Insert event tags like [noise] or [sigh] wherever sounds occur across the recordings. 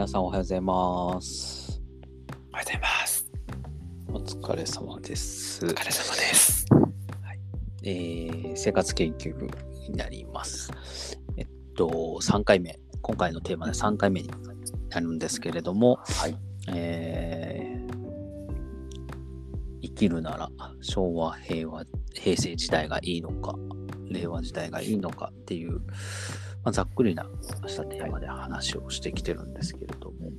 皆さんおはようございます。おはようございます。お疲れ様です。お疲れ様です。えー生活研究部になります。えっと、3回目、今回のテーマで3回目になるんですけれども、はい。えー生きるなら昭和、平和、平成時代がいいのか、令和時代がいいのかっていう、まあ、ざっくりなしたテーマで話をしてきてるんですけれども、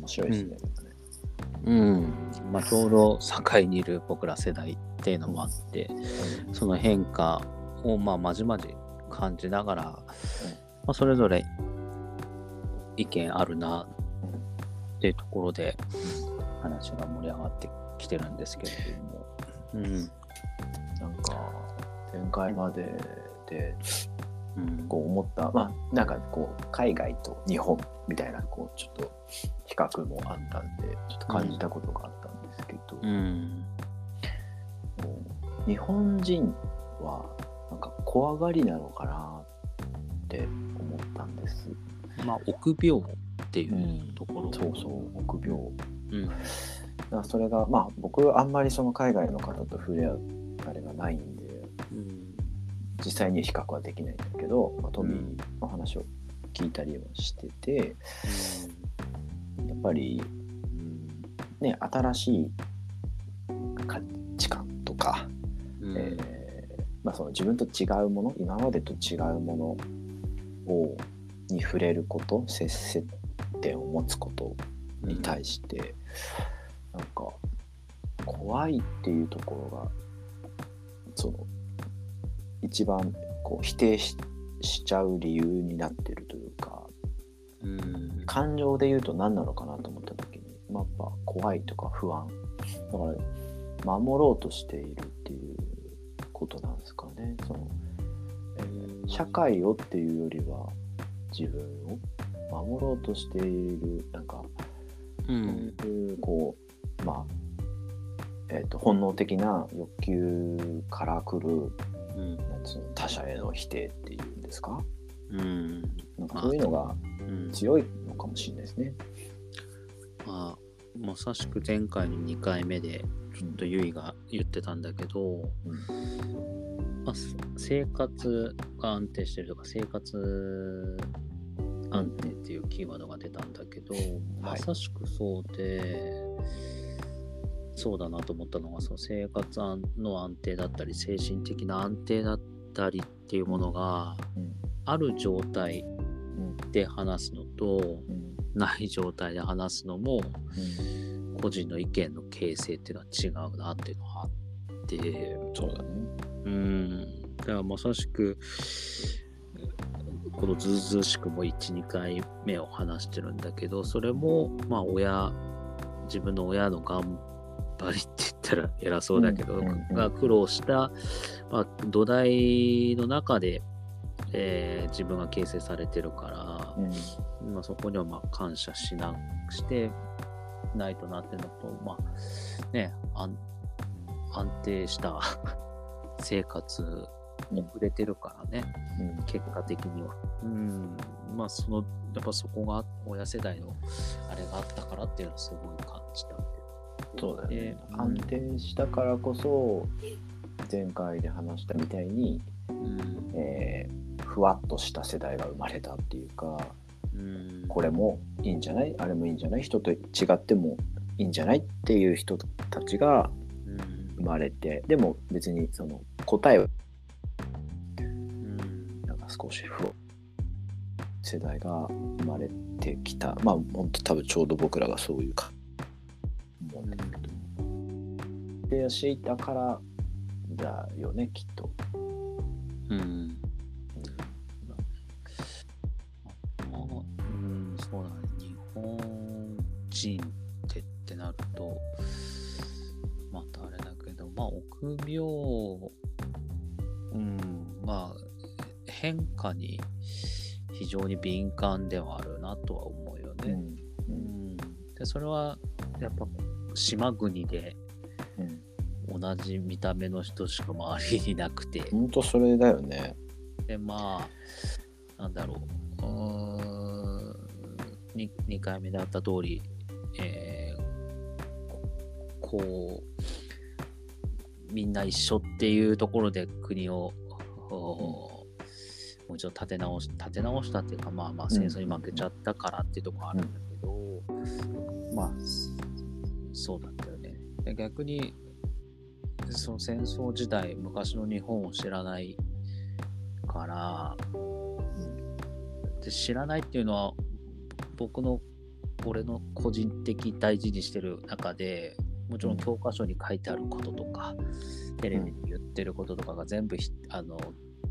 面白いですね。うん、まあ、ちょうど境にいる僕ら世代っていうのもあって、その変化をまあまじまじ感じながら、まあ、それぞれ意見あるなっていうところで話が盛り上がってきてるんですけれども、うん。なんか、前回までで、うんこう思った、まあ、なんかこう、海外と日本みたいな、こう、ちょっと比較もあったんで、ちょっと感じたことがあったんですけど、うん。日本人は、なんか怖がりなのかなって思ったんです。まあ臆病っていうところ、そうそう、臆病。うん。それがまあ僕あんまりその海外の方と触れ合うあれがないんでうん実際に比較はできないんだけど、まあ、トミーの話を聞いたりはしててやっぱり、うん。ね、新しい価値観とか、うん。えーまあ、その自分と違うもの今までと違うものをに触れること接接点を持つことに対して、なんか怖いっていうところがその一番こう否定ししちゃう理由になってるというかうん。感情で言うと何なのかなと思った時に、まあ、やっぱ怖いとか不安。だから守ろうとしているっていうことなんですかね。その、えー社会をっていうよりは自分を守ろうとしているなんかうん。そういうこうまあえー、と本能的な欲求から来るうん。なんつうの他者への否定っていうんですか？うん。なんかそういうのがうん強いのかもしれないですね。まあ、まさしく前回の2回目でちょっとゆいが言ってたんだけど、まあ、す生活が安定してるとか生活安定っていうキーワードが出たんだけど、まさしくそうで、そうだなと思ったのがその生活の安定だったり精神的な安定だったりっていうものがうん。ある状態うんで話すのとうん。ない状態で話すのもうん個人の意見の形成っていうのは違うなっていうのがあって。そうだね。うん。だからまさしくこのずうずうしくも12回目を話してるんだけどそれもまあ親自分の親の頑張りって言ったら偉そうだけど、が苦労した、まあ、土台の中で、えー自分が形成されてるから、うん。まあ、そこにはまあ感謝しなしてないとなっていうのと、まあね、安安定した [laughs] 生活に触れてるからね、うん。結果的には。うん、まあその、やっぱそこが親世代のあれがあったからっていうのをすごい感じたそうだよね。で。安定したからこそ前回で話したみたいに、いう。うん。えーふわっとした世代が生まれたっていうかうん、これもいいんじゃない？あれもいいんじゃない？人と違ってもいいんじゃない？っていう人たちがうん。生まれてでも別にその答えはうん。なんか少しふわ世代が生まれてきた。まあ本当多分ちょうど僕らがそういうか思うん。だけどでしていたからだよねきっと。うん。まあうん、そうだね。日本人ってってなると、またあれだけど、まあ、臆病、うん、まあ、変化に非常に敏感ではあるなとは思うよね。うん。うん、で、それは、やっぱ、島国でうん、同じ見た目の人しか周りにいなくて、本当それだよね。でまあなんだろう。うーん 2, 2回目であった通り、えーこうみんな一緒っていうところで国を、もう一度立て直し立て直したっていうかまあまあ戦争に負けちゃったからっていうところあるんだけど、まあそうだったよね。で逆にその戦争時代昔の日本を知らないから、で知らないっていうのは僕の俺の個人的大事にしてる中でもちろん教科書に書いてあることとか、テレビに言ってることとかが全部ひあの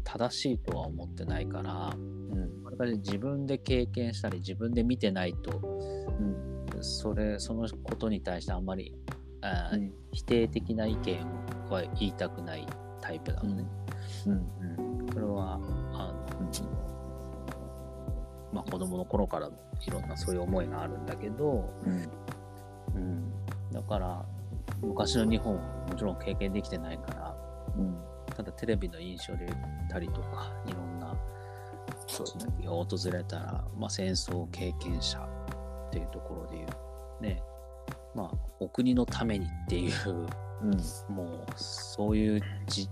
正しいとは思ってないからうん。これから自分で経験したり自分で見てないとうんそれそのことに対してあんまりあー、うん。否定的な意見は言いたくないタイプなのね。うん。うん、それはあの、まあ、子供の頃からいろんなそういう思いがあるんだけど、うん。うん、だから昔の日本はもちろん経験できてないからうん。ただテレビの印象で言ったりとかいろんなそうね。訪れたら、まあ、戦争経験者っていうところで言うね。まあお国のためにっていううん。もうそういう時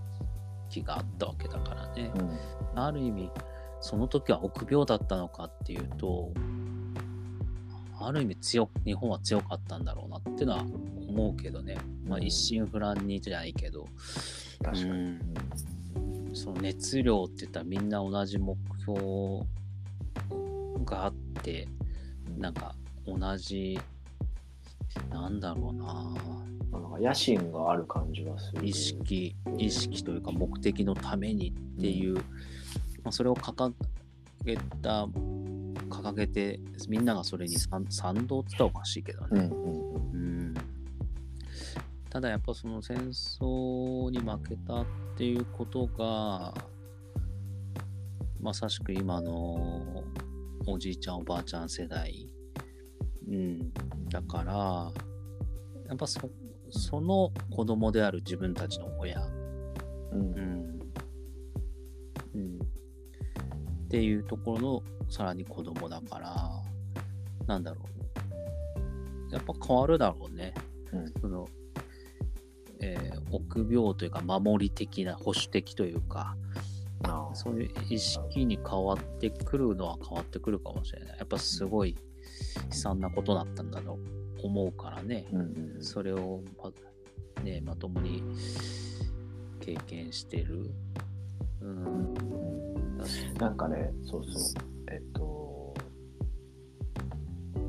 期があったわけだからね。うん。ある意味その時は臆病だったのかっていうとある意味強く日本は強かったんだろうなっていうのは思うけどね、まあ、うん。一心不乱にじゃないけど、確かに。うん。その熱量って言ったらみんな同じ目標があってなんか同じなんだろうな。なんか野心がある感じはする。意識意識というか目的のためにっていう、まあ、それを掲げた掲げてみんながそれに賛賛同って言ったらおかしいけどね、うんうん。うん。ただやっぱその戦争に負けたっていうことがまさしく今のおじいちゃんおばあちゃん世代、うん、だからやっぱそその子供である自分たちの親、うん。うん。うん、っていうところのさらに子供だからなんだろう。やっぱ変わるだろうね、うん。そのえー臆病というか守り的な保守的というかそういう意識に変わってくるのは変わってくるかもしれない。やっぱすごい悲惨なことだったんだと思うからね、うんうんそれをま,、ね、まともに経験してる。うん。なんかねそうそう。えっと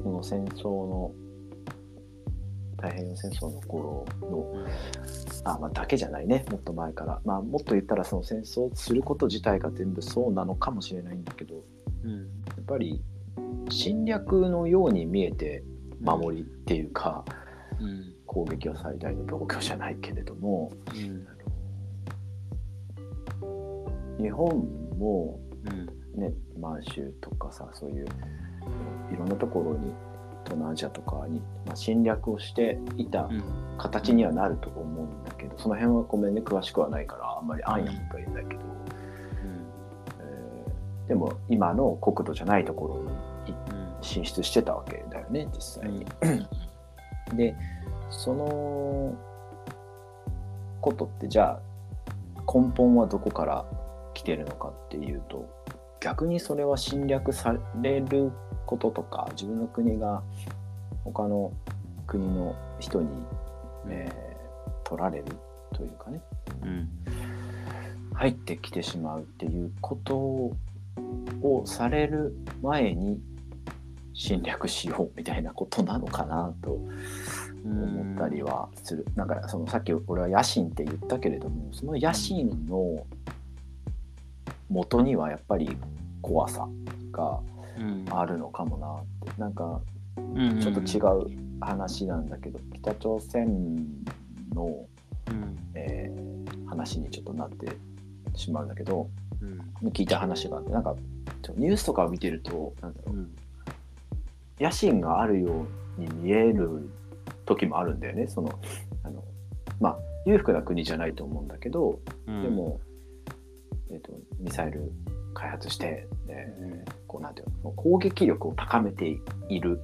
この戦争の太平洋戦争の頃のあ、まあ、だけじゃないね。もっと前から、まあ、もっと言ったらその戦争すること自体が全部そうなのかもしれないんだけどやうん。っぱり侵略のように見えて守りっていうか、うん。攻撃は最大の防御じゃないけれどもうん。日本もうん。ね満州とかさそういういろんなところに東南アジアとかに、まあ、侵略をしていたうん。形にはなると思うんだけどその辺はごめんね詳しくはないからあんまりあんやとか言うんだけど、えーでも今の国土じゃないところに進出してたわけだよね実際に。[clears throat] でそのことってじゃあ根本はどこから来てるのかっていうと逆にそれは侵略されることとか自分の国が他の国の人に、えー取られるというかねうん。入ってきてしまうっていうことをされる前に侵略しようみたいなことなのかなと思ったりはする。なんかそのさっき俺は野心って言ったけれどもその野心の元にはやっぱり怖さがうん。あるのかもなってなんかうん。ちょっと違う話なんだけど北朝鮮の、うん。えー話にちょっとなってしまうんだけどうん。聞いた話があってなんかちょニュースとかを見てるとなんだろううん。野心があるように見える時もあるんだよね。そのあのまあ裕福な国じゃないと思うんだけど、うん。でも、えー、とミサイル開発してでうん。こうなんていうの攻撃力を高めている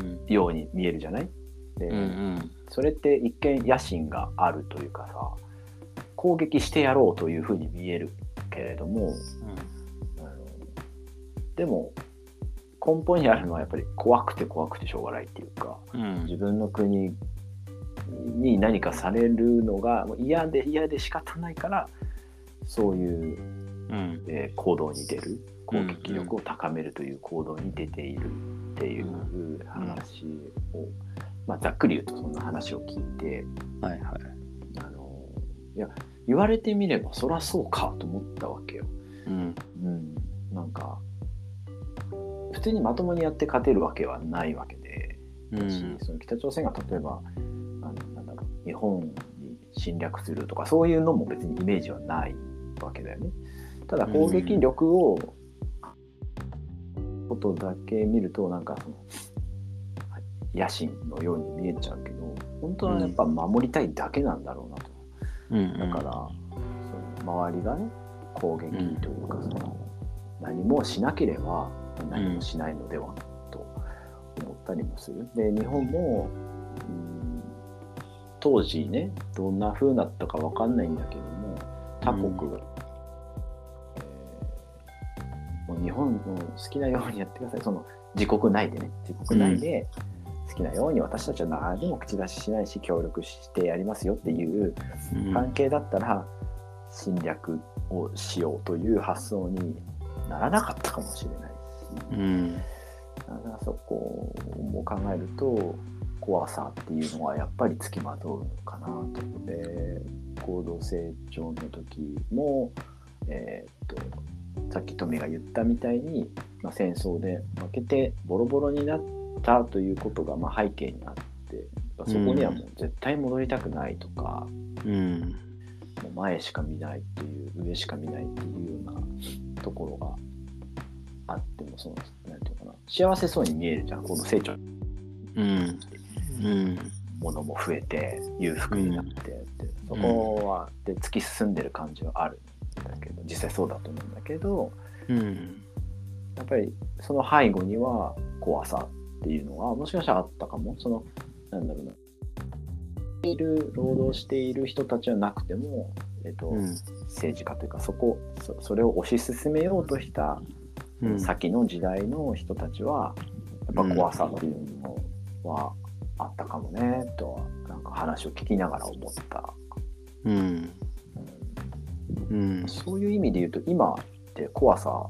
うんように見えるじゃない？で、うんうん。それって一見野心があるというかさ攻撃してやろうというふうに見えるけれどもあのでも根本にあるのはやっぱり怖くて怖くてしょうがないっていうかうん。自分の国に何かされるのが嫌で嫌で仕方ないからそういう、うん。えー行動に出る攻撃力を高めるという行動に出ているっていう話を、まあ、ざっくり言うとそんな話を聞いてはいはい。あのいや言われてみればそりゃそうかと思ったわけよ。うん。うん、なんか普通にまともにやって勝てるわけはないわけで、うんしその北朝鮮が例えばあのなんだろう日本に侵略するとかそういうのも別にイメージはないわけだよね。ただ攻撃力を、ことだけ見るとなんかその野心のように見えちゃうけど本当はやっぱ守りたいだけなんだろうなと。うんだから、その周りがね攻撃というかその、何もしなければ何もしないのでは、と思ったりもする。で日本も、うん当時ねどんな風だったかわかんないんだけども他国が、えーもう日本の好きなようにやってください。その自国内でね自国内で好きなように私たちは何でも口出ししないし協力してやりますよっていううん。関係だったら侵略をしようという発想にならなかったかもしれない。し、うんだからそこも考えると怖さっていうのはやっぱりつきまとうのかなと。で高度成長の時も、えーっとさっきトミが言ったみたいに、まあ、戦争で負けてボロボロになったということがまあ背景にあってそこにはもう絶対戻りたくないとか、うんもう前しか見ないっていう上しか見ないっていうようなところがあってもそのなんていうのかな。幸せそうに見えるじゃん。この成長。うん。うん。ものも増えて裕福になってって、そこはで突き進んでる感じはあるんだけど実際そうだと思うんだけどうんやっぱりその背後には怖さっていうのはもしかしたらあったかも。そのなんだろうな。いる労働している人たちはなくても、えっとうん。政治家というかそこそそれを推し進めようとしたうん先の時代の人たちはやっぱ怖さっていうのはあったかもねとはなんか話を聞きながら思った、うん。うん。そういう意味で言うと今って怖さ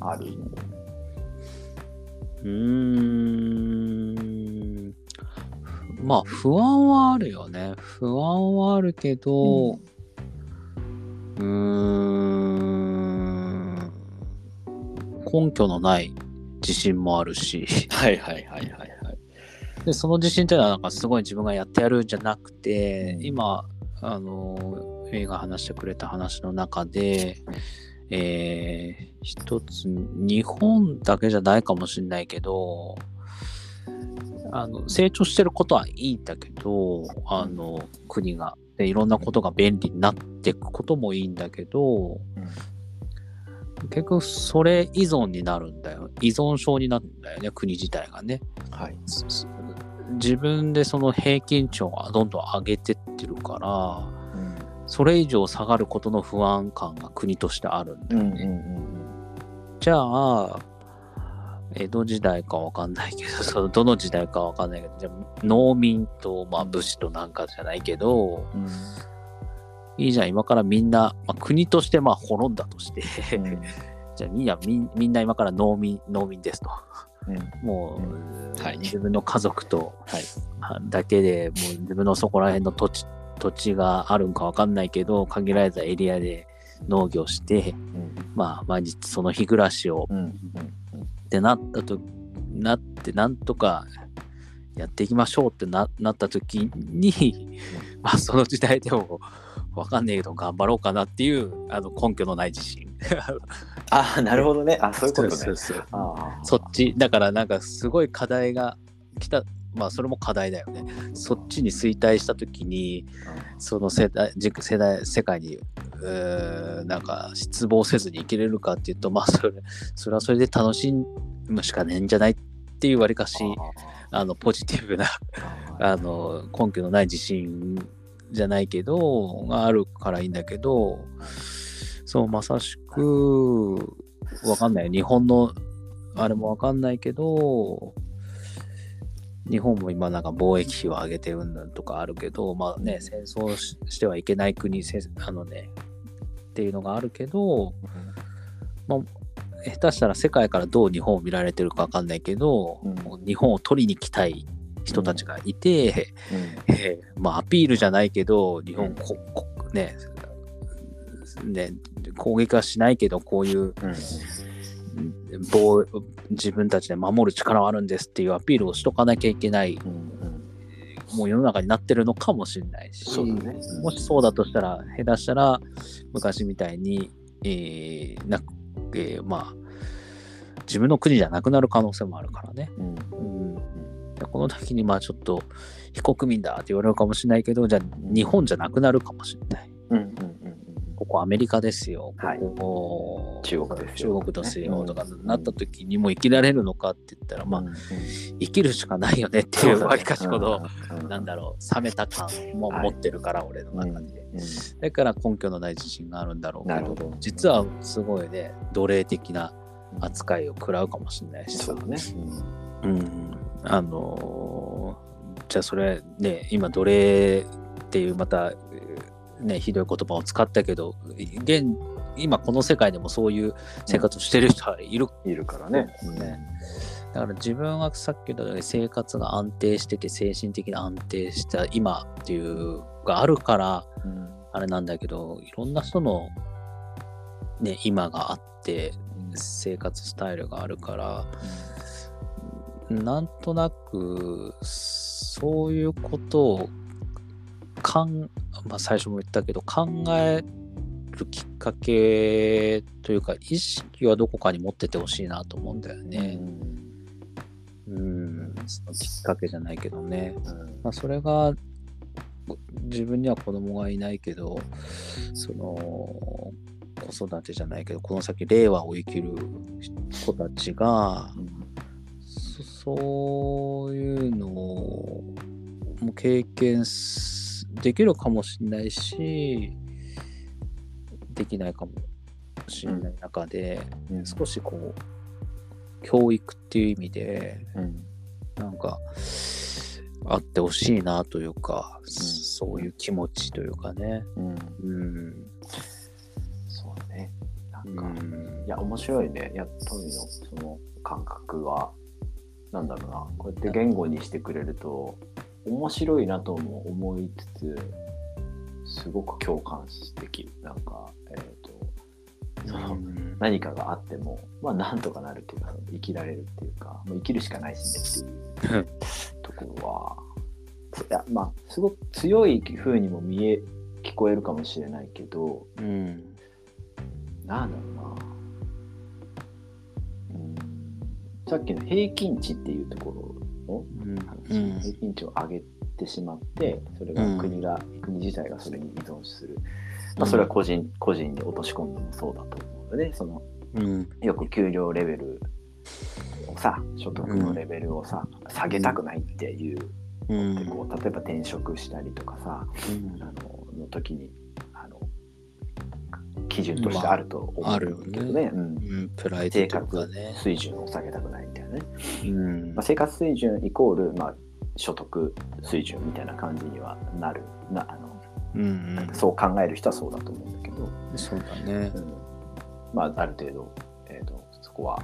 ある？うーん。まあ不安はあるよね。不安はあるけどうーん根拠のない自信もあるし。はいはいはいはいはい。でその自信っていうのはなんかすごい自分がやってやるんじゃなくて、うん。今あの映画話してくれた話の中でえー一つ日本だけじゃないかもしれないけどあの成長してることはいいんだけどあの国が。でいろんなことが便利になっていくこともいいんだけど結局それ依存になるんだよ。依存症になるんだよね国自体がね。はい。自分でその平均値をどんどん上げてってるからそれ以上下がることの不安感が国としてあるんだうんよね。うんうん。じゃあ江戸時代かわかんないけど [laughs] そのどの時代かわかんないけどじゃあ農民と、まあ、武士となんかじゃないけどうんいいじゃん。今からみんな、まあ、国としてまあ滅んだとしてうん。じゃあみんなみんな今から農民農民ですと。うん。もう、はい。自分の家族とはい。だけでもう自分のそこら辺の土地土地があるんかわかんないけど限られたエリアで農業して、うん。まあ毎日その日暮らしをうん。うん。ってなったとなってなんとかやっていきましょうってななった時に、まあその時代でもわかんないけど頑張ろうかなっていうあの根拠のない自信。ああなるほどね。あそういうことね。そうそうそっちだからなんかすごい課題が来た。まあそれも課題だよね。そっちに衰退した時にその世代じ世代世界にうーなんか失望せずに生きれるかっていうとまあそれそれはそれで楽しむしかねえんじゃないっていうわりかしあのポジティブなあの根拠のない自信じゃないけどがあるからいいんだけどそうまさしくわかんない日本のあれもわかんないけど日本も今なんか貿易費を上げてうんぬんとかあるけどまあね戦争ししてはいけない国せあのねっていうのがあるけど、まあ、下手したら世界からどう日本を見られてるかわかんないけど、うん。日本を取りに来たい人たちがいて、うん。えーまあ、アピールじゃないけど、日本、ここね、ね、攻撃はしないけど、こういううん。防自分たちで守る力はあるんですっていうアピールをしとかなきゃいけない、もう世の中になってるのかもしれないし、ねうんもしそうだとしたら、下手したら昔みたいに、えーなえーまあ、自分の国じゃなくなる可能性もあるからね。うん。うん、でこの時にまあちょっと非国民だって言われるかもしれないけどじゃあ日本じゃなくなるかもしれない。うんうんうんここアメリカですよ。はい。ここ中国ですよ中国ですよ、うんとかなった時にもう生きられるのかって言ったら、まあ、生きるしかないよねっていうわりかしこの、うんなんだろう冷めた感も持ってるから、俺の中で、うんだから根拠のない自信があるんだろうけど実はすごいね奴隷的な扱いを食らうかもしれないし。さそうだね。うん、あのーじゃあそれね今奴隷っていうまたねひどい言葉を使ったけど現今この世界でもそういう生活をしてる人はいる、いるからね。ねだから自分はさっき言ったように生活が安定してて精神的に安定した今っていうがあるからうん。あれなんだけどいろんな人のね今があって生活スタイルがあるからなんとなくそういうことをかん、まあ、最初も言ったけど考えるきっかけというか意識はどこかに持っててほしいなと思うんだよね。うん、そのきっかけじゃないけどね。まあ、それが自分には子供がいないけどその子育てじゃないけどこの先令和を生きる子たちがそそういうのをも経験すできるかもしれないしできないかもしれない中で、うん少しこう教育っていう意味でうんなんかあってほしいなというか、そういう気持ちというかね。うんうん。そうね。なんうか、んいや、面白いね。やっとりのその感覚は、なんだろうな、こうやって言語にしてくれると、面白いなとも思いつつ、すごく共感できる。なんか、えっ、と、その、うん何かがあっても、まあ、なんとかなるっていうか、生きられるっていうか、もう生きるしかないしねっていうところは、いや、まあ、すごく強い風にも見え、聞こえるかもしれないけど、うん。なんだろうな。さっきの平均値っていうところのうん話、平均値を上げてしまって、それが国が、国自体がそれに依存する。まあ、それは個人、個人に落とし込んでもそうだと思うので、そのうん。よく給料レベルをさ、所得のレベルをさ、下げたくないっていう、うん。でこう例えば転職したりとかさ、うんあのの時に基準としてあると思うけどねね。うんうん。プライド生とか活ね。水準を下げたくないみたいなね。うんまあ、。生活水準イコール、まあ、所得水準みたいな感じにはなるなあの、うん。そう考える人はそうだと思うんだけど、そうだねう。んまあ、ある程度、えー、とそこは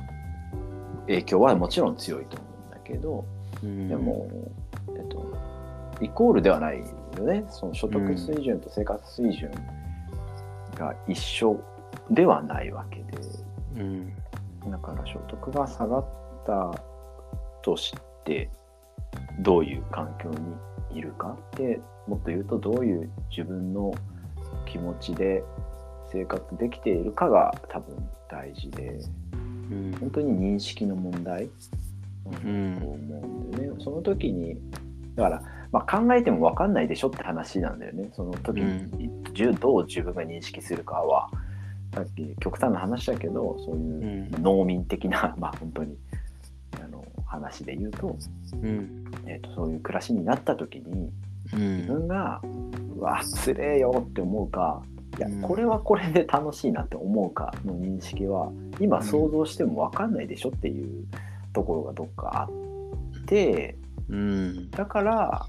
影響はもちろん強いと思うんだけど、うんでも、えっと、イコールではないよね。その所得水準と生活水準が一緒ではないわけで、うん。だから所得が下がったとして、どういう環境にいるかって、もっと言うとどういう自分の気持ちで生活できているかが多分大事で、うん。本当に認識の問題うんと思うんだよね。その時にだから、まあ、考えても分かんないでしょって話なんだよね。その時に、じゅどう自分が認識するかは。さっき極端な話だけどそういううん。農民的な、[laughs] まあ本当にあの話で言うと,、うん。えー、とそういう暮らしになった時にう自ん分が「うわつれえよ」って思うかいやうん。これはこれで楽しいなって思うかの認識は今想像しても分かんないでしょっていうところがどっかあってうん。だから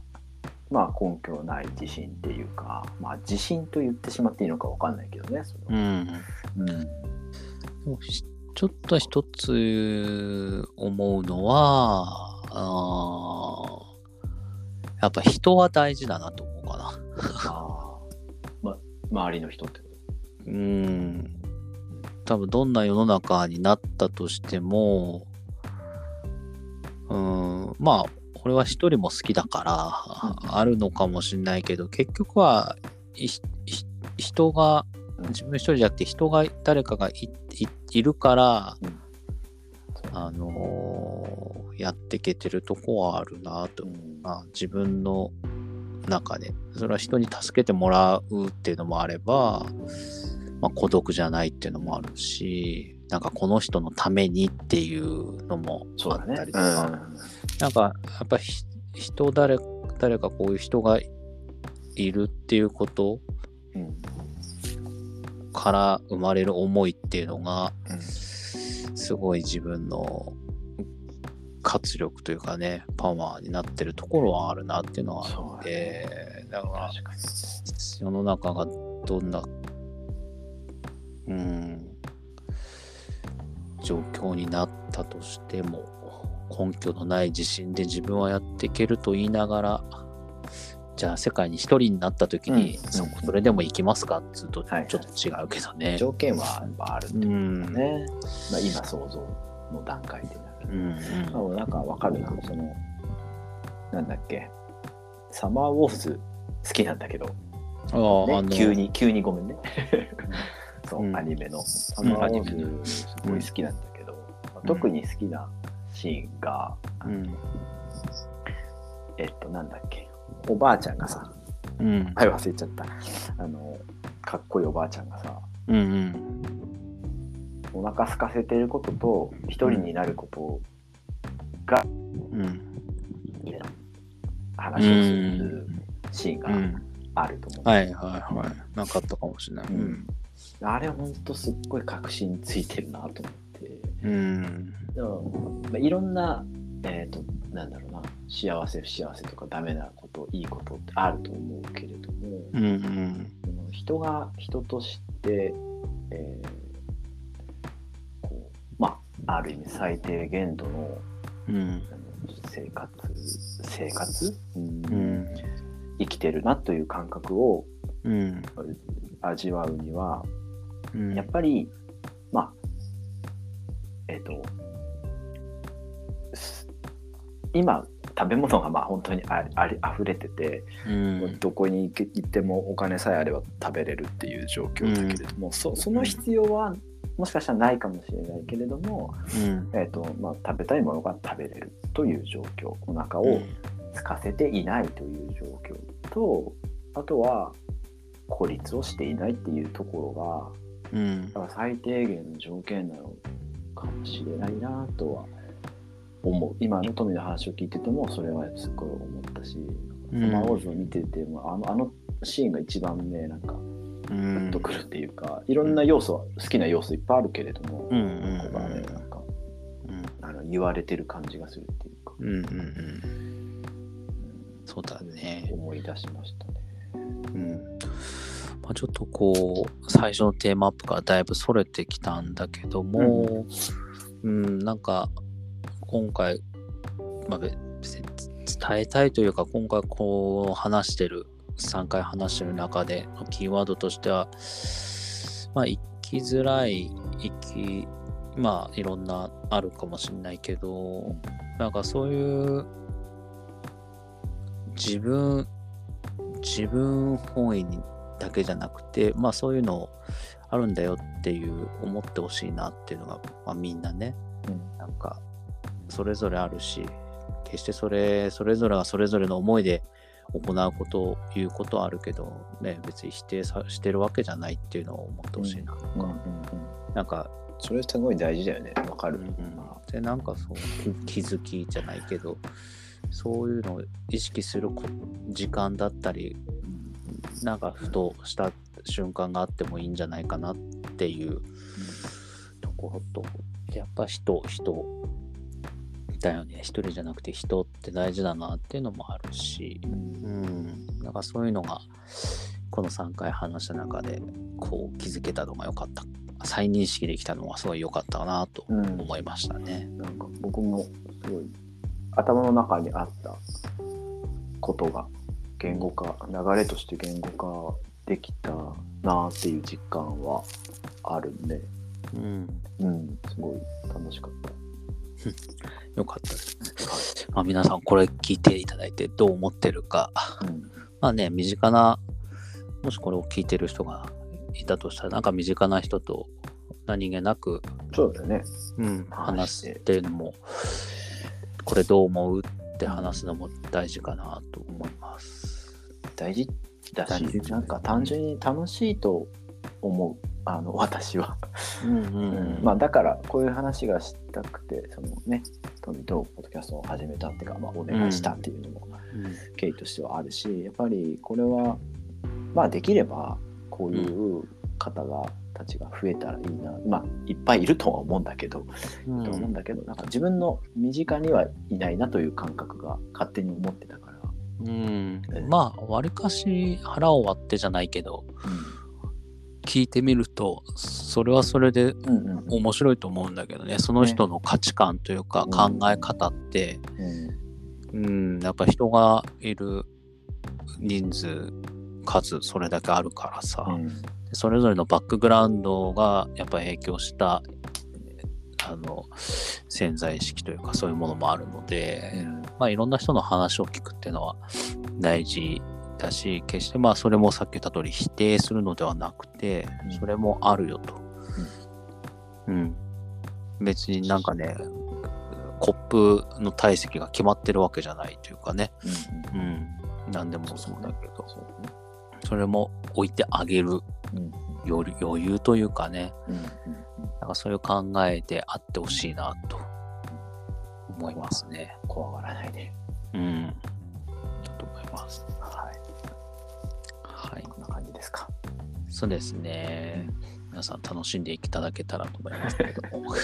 まあ根拠ない自信っていうかまあ自信と言ってしまっていいのか分かんないけどねそれはうん。うん。ちょっと一つ思うのはあーやっぱ人は大事だなと思うかな。あー。ま周りの人ってこうん。多分どんな世の中になったとしてもうんまあ俺は一人も好きだからあるのかもしれないけど結局は人がうん自分一人じゃなくて人が誰かがいるから、うん。あのーやっていけてるとこはあるなとと、うん。まあ、自分の中で。それは人に助けてもらうっていうのもあれば、まあ、孤独じゃないっていうのもあるしなんかこの人のためにっていうのもあっそうだね。たりとか、なんかやっぱひ人誰誰かこういう人がいるっていうことうん。うんから生まれる思いっていうのがうん。すごい自分の活力というかねパワーになってるところはあるなっていうのはあるのでだから世の中がどんなうん。状況になったとしても根拠のない自信で自分はやっていけると言いながらじゃあ世界に一人になった時に、うん。そそれでも行きますかっつうとはいはい。ちょっと違うけどね。条件はやっぱあるってことだうん。ね、まあ、今想像の段階でなるうんあなんかわかるな。そのなんだっけ。サマーウォーズ好きなんだけど、ああ、あ急に急にごめんね [laughs] そう、うんアニメのサマーウォーズすごい好きなんだけど、まあ特に好きなシーンが、うん。えっとなんだっけおばあちゃんがさうん。はい忘れちゃったあのかっこいいおばあちゃんがさうんうん。お腹空かせてることと一人になることがうん。話をするシーンがうん。あると思う、はいはいはい。なかったかもしれない。うんあれほんとすっごい確信ついてるなと思ってうん。でも、まあ、いろんなえっ、となんだろうな幸せ不幸せとかダメなこといいことってあると思うけれども、うんうん。人が人として、えーこうまあある意味最低限度のうん。生活生活、うんうん。生きてるなという感覚をうん。味わうにはうん。やっぱりまあえっ、とす今食べ物がまあ本当にああり溢れてて、うん。どこに行ってもお金さえあれば食べれるっていう状況だけれども、そその必要はもしかしたらないかもしれないけれども、うん。えーとまあ、食べたいものが食べれるという状況お腹を空かせていないという状況とあとは孤立をしていないっていうところうん。がだから最低限の条件なのかもしれないなとは思う今の富の話を聞いててもそれはすっごい思ったし、うんーズを見ててもあのあのシーンが一番ねなんかグうんッとくるっていうか、いろんな要素は好きな要素いっぱいあるけれども、うんうんここがねなんかうんあの言われてる感じがするっていうか、うんうんうん。そうだね。思い出しましたね。うん。まあ、ちょっとこう、最初のテーマアップからだいぶそれてきたんだけども、うん、なんか、今回、まあ、別に伝えたいというか、今回こう話してる、3回話してる中でのキーワードとしては、まあ、生きづらい、生き、まあ、いろんなあるかもしれないけど、なんかそういう、自分、自分本位にだけじゃなくて、まあそういうのあるんだよっていう思ってほしいなっていうのが、まあみんなね、うん。なんかそれぞれあるし決してそれそれぞれがそれぞれの思いで行うこということはあるけど、ね、別に否定さしてるわけじゃないっていうのを思ってほしいな。とか、うんうんうん。なんか、それすごい大事だよね。わかる、うん。でなんかそう気気づきじゃないけどそういうのを意識するこ時間だったりなんかふとした瞬間があってもいいんじゃないかなっていう。ところと。やっぱ人人。だよね。一人じゃなくて人って大事だなっていうのもあるし。うん。うんなんかそういうのがこの3回話した中でこう気づけたのが良かった。再認識できたのがすごい良かったなとうん。思いましたね。なんか僕もすごい頭の中にあったことが言語化流れとして言語化できたなっていう実感はあるんで、うん、うん、すごい楽しかっ良かったですね。まあ、皆さんこれ聞いていただいてどう思ってるか、た。うんまあね、身近な、もしこれを聞いてる人がいたとしたら、なんか身近な人と何気なく、そうだよね。うん、話話すっていうのも、これどう思うって話すのも大事かなと思います。大事だしなんか単純に楽しいと思う。あの私は、うんううん。まあだからこういう話がしたくてそのねトミとポッドキャストを始めたっていうか、まあ、お願いしたっていうのも経緯としてはあるしやっぱりこれはまあできればこういう方がたちが増えたらいいな。まあいっぱいいるとは思うんだけど、うん。と思うんだけどなんか自分の身近にはいないなという感覚が勝手に思ってたから、うん、まあ、わりかし腹を割ってじゃないけど、聞いてみると、それはそれでうんうん。うん面白いと思うんだけどね、その人の価値観というかうん考え方って、うん。うん、やっぱ人がいる人数、数、それだけあるからさ、うんそれぞれのバックグラウンドがやっぱ影響した、あの、潜在意識というかそういうものもあるので、まあいろんな人の話を聞くっていうのは大事だし、決してまあそれもさっき言った通り否定するのではなくてうん、それもあるよと。うん。別になんかね、コップの体積が決まってるわけじゃないというかね。うんうんうん。何でもそうだけど、それも置いてあげるうん余裕余裕というかね、なんかそういう考えであってほしいなと思いますね。怖がらないで。うん。だと思います。はい。はい。こんな感じですか。そうですね。皆さん楽しんでいただけたらと思いますけども、[laughs] はい。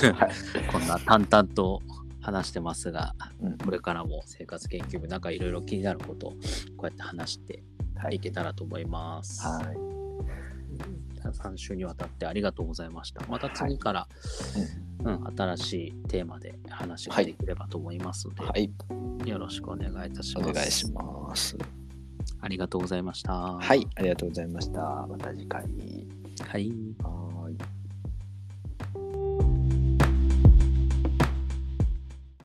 こんな淡々と話してますが、うんこれからも生活研究部、なんかいろいろ気になることをこうやって話してはいいけたらと思います。はい。3週にわたってありがとうございました。また次から、うん新しいテーマで話ができればと思いますので、はい。よろしくお願いいたします。お願いします。ありがとうございました。はい。ありがとうございました。また次回。はい。